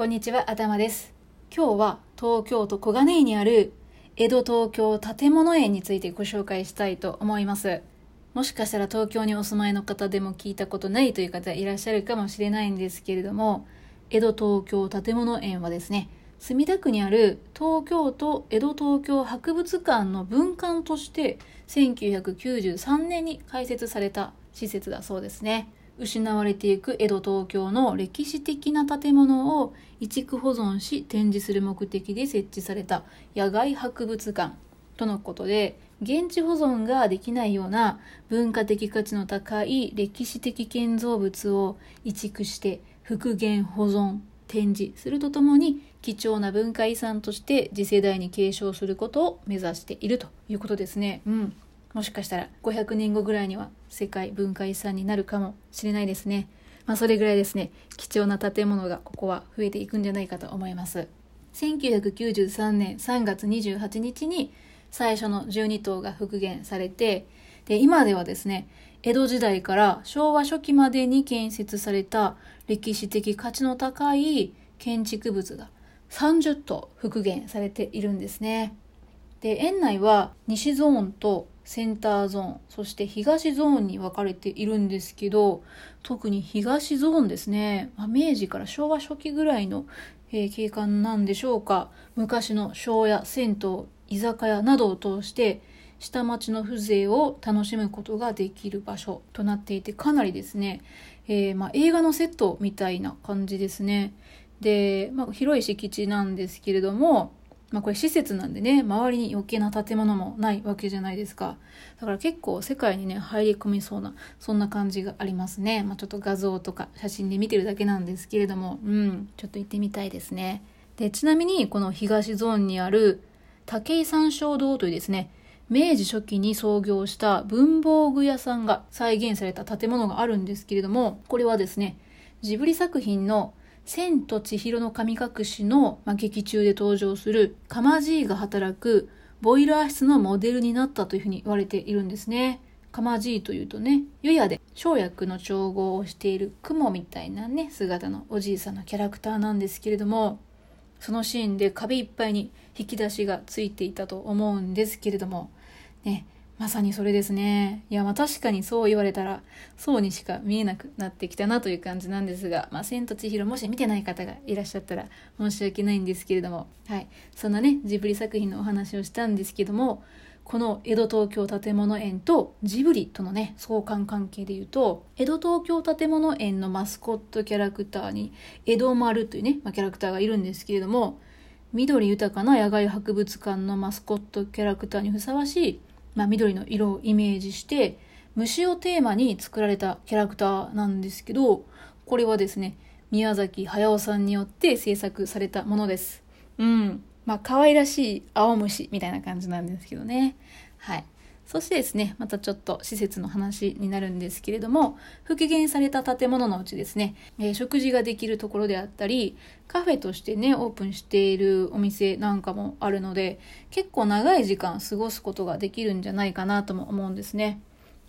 こんにちは、頭です。今日は東京都小金井にある江戸東京建物園についてご紹介したいと思います。もしかしたら東京にお住まいの方でも聞いたことないという方いらっしゃるかもしれないんですけれども、江戸東京建物園はですね、墨田区にある東京都江戸東京博物館の分館として1993年に開設された施設だそうですね。失われていく江戸東京の歴史的な建物を移築保存し展示する目的で設置された野外博物館とのことで現地保存ができないような文化的価値の高い歴史的建造物を移築して復元保存展示するとともに貴重な文化遺産として次世代に継承することを目指しているということですね。うんもしかしたら500年後ぐらいには世界文化遺産になるかもしれないですね。まあそれぐらいですね、貴重な建物がここは増えていくんじゃないかと思います。1993年3月28日に最初の12棟が復元されて、で、今ではですね、江戸時代から昭和初期までに建設された歴史的価値の高い建築物が30棟復元されているんですね。で、園内は西ゾーンとセンターゾーン、そして東ゾーンに分かれているんですけど、特に東ゾーンですね、まあ、明治から昭和初期ぐらいの、えー、景観なんでしょうか、昔の庄屋、銭湯、居酒屋などを通して、下町の風情を楽しむことができる場所となっていて、かなりですね、えー、まあ、映画のセットみたいな感じですね。で、まあ、広い敷地なんですけれども、まあこれ施設なんでね、周りに余計な建物もないわけじゃないですか。だから結構世界にね、入り込みそうな、そんな感じがありますね。まあちょっと画像とか写真で見てるだけなんですけれども、うん、ちょっと行ってみたいですね。で、ちなみにこの東ゾーンにある武井山椒堂というですね、明治初期に創業した文房具屋さんが再現された建物があるんですけれども、これはですね、ジブリ作品の千と千尋の神隠しの、まあ、劇中で登場するカマジーが働くボイラー室のモデルになったというふうに言われているんですね。カマジーというとね、湯屋で生薬の調合をしている雲みたいなね、姿のおじいさんのキャラクターなんですけれども、そのシーンで壁いっぱいに引き出しがついていたと思うんですけれども、ね、まさにそれですね。いや、まあ確かにそう言われたら、そうにしか見えなくなってきたなという感じなんですが、まあ、千と千尋もし見てない方がいらっしゃったら申し訳ないんですけれども、はい。そんなね、ジブリ作品のお話をしたんですけども、この江戸東京建物園とジブリとのね、相関関係で言うと、江戸東京建物園のマスコットキャラクターに、江戸丸というね、まあ、キャラクターがいるんですけれども、緑豊かな野外博物館のマスコットキャラクターにふさわしいまあ、緑の色をイメージして虫をテーマに作られたキャラクターなんですけどこれはですね宮崎駿さんによって制作されたものです。うん。まあ可愛らしい青虫みたいな感じなんですけどね。はいそしてですね、またちょっと施設の話になるんですけれども、復元された建物のうちですね、えー、食事ができるところであったり、カフェとしてね、オープンしているお店なんかもあるので、結構長い時間過ごすことができるんじゃないかなとも思うんですね。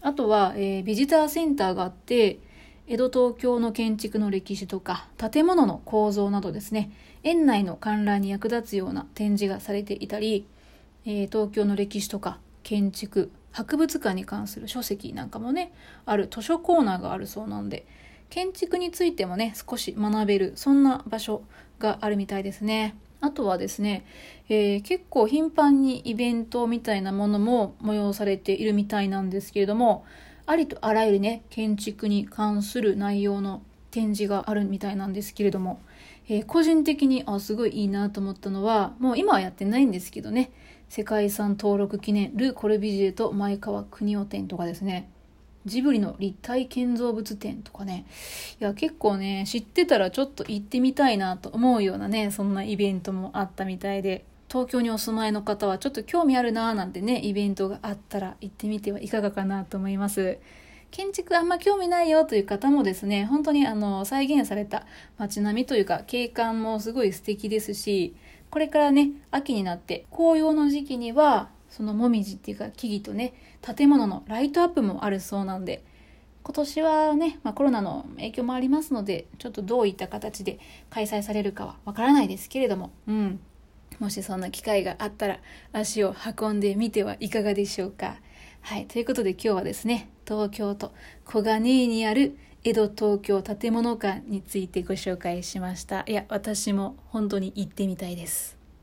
あとは、えー、ビジターセンターがあって、江戸東京の建築の歴史とか、建物の構造などですね、園内の観覧に役立つような展示がされていたり、えー、東京の歴史とか、建築博物館に関する書籍なんかもねある図書コーナーがあるそうなんで建築についてもね少し学べるそんな場所があるみたいですね。あとはですね、えー、結構頻繁にイベントみたいなものも催されているみたいなんですけれどもありとあらゆるね建築に関する内容の展示があるみたいなんですけれども、えー、個人的にあすごいいいなと思ったのはもう今はやってないんですけどね。世界遺産登録記念ル・コルビジエと前川国夫展とかですね。ジブリの立体建造物展とかね。いや結構ね知ってたらちょっと行ってみたいなと思うようなねそんなイベントもあったみたいで。東京にお住まいの方はちょっと興味あるなーなんてねイベントがあったら行ってみてはいかがかなと思います。建築あんま興味ないよという方もですね、本当にあの、再現された街並みというか、景観もすごい素敵ですし、これからね、秋になって、紅葉の時期には、そのもみじっていうか木々とね、建物のライトアップもあるそうなんで、今年はね、まあ、コロナの影響もありますので、ちょっとどういった形で開催されるかはわからないですけれども、うん。もしそんな機会があったら足を運んでみてはいかがでしょうか。はい。ということで今日はですね、東京都小金井にある江戸東京建物館についてご紹介しました。いや私も本当に行ってみたいです。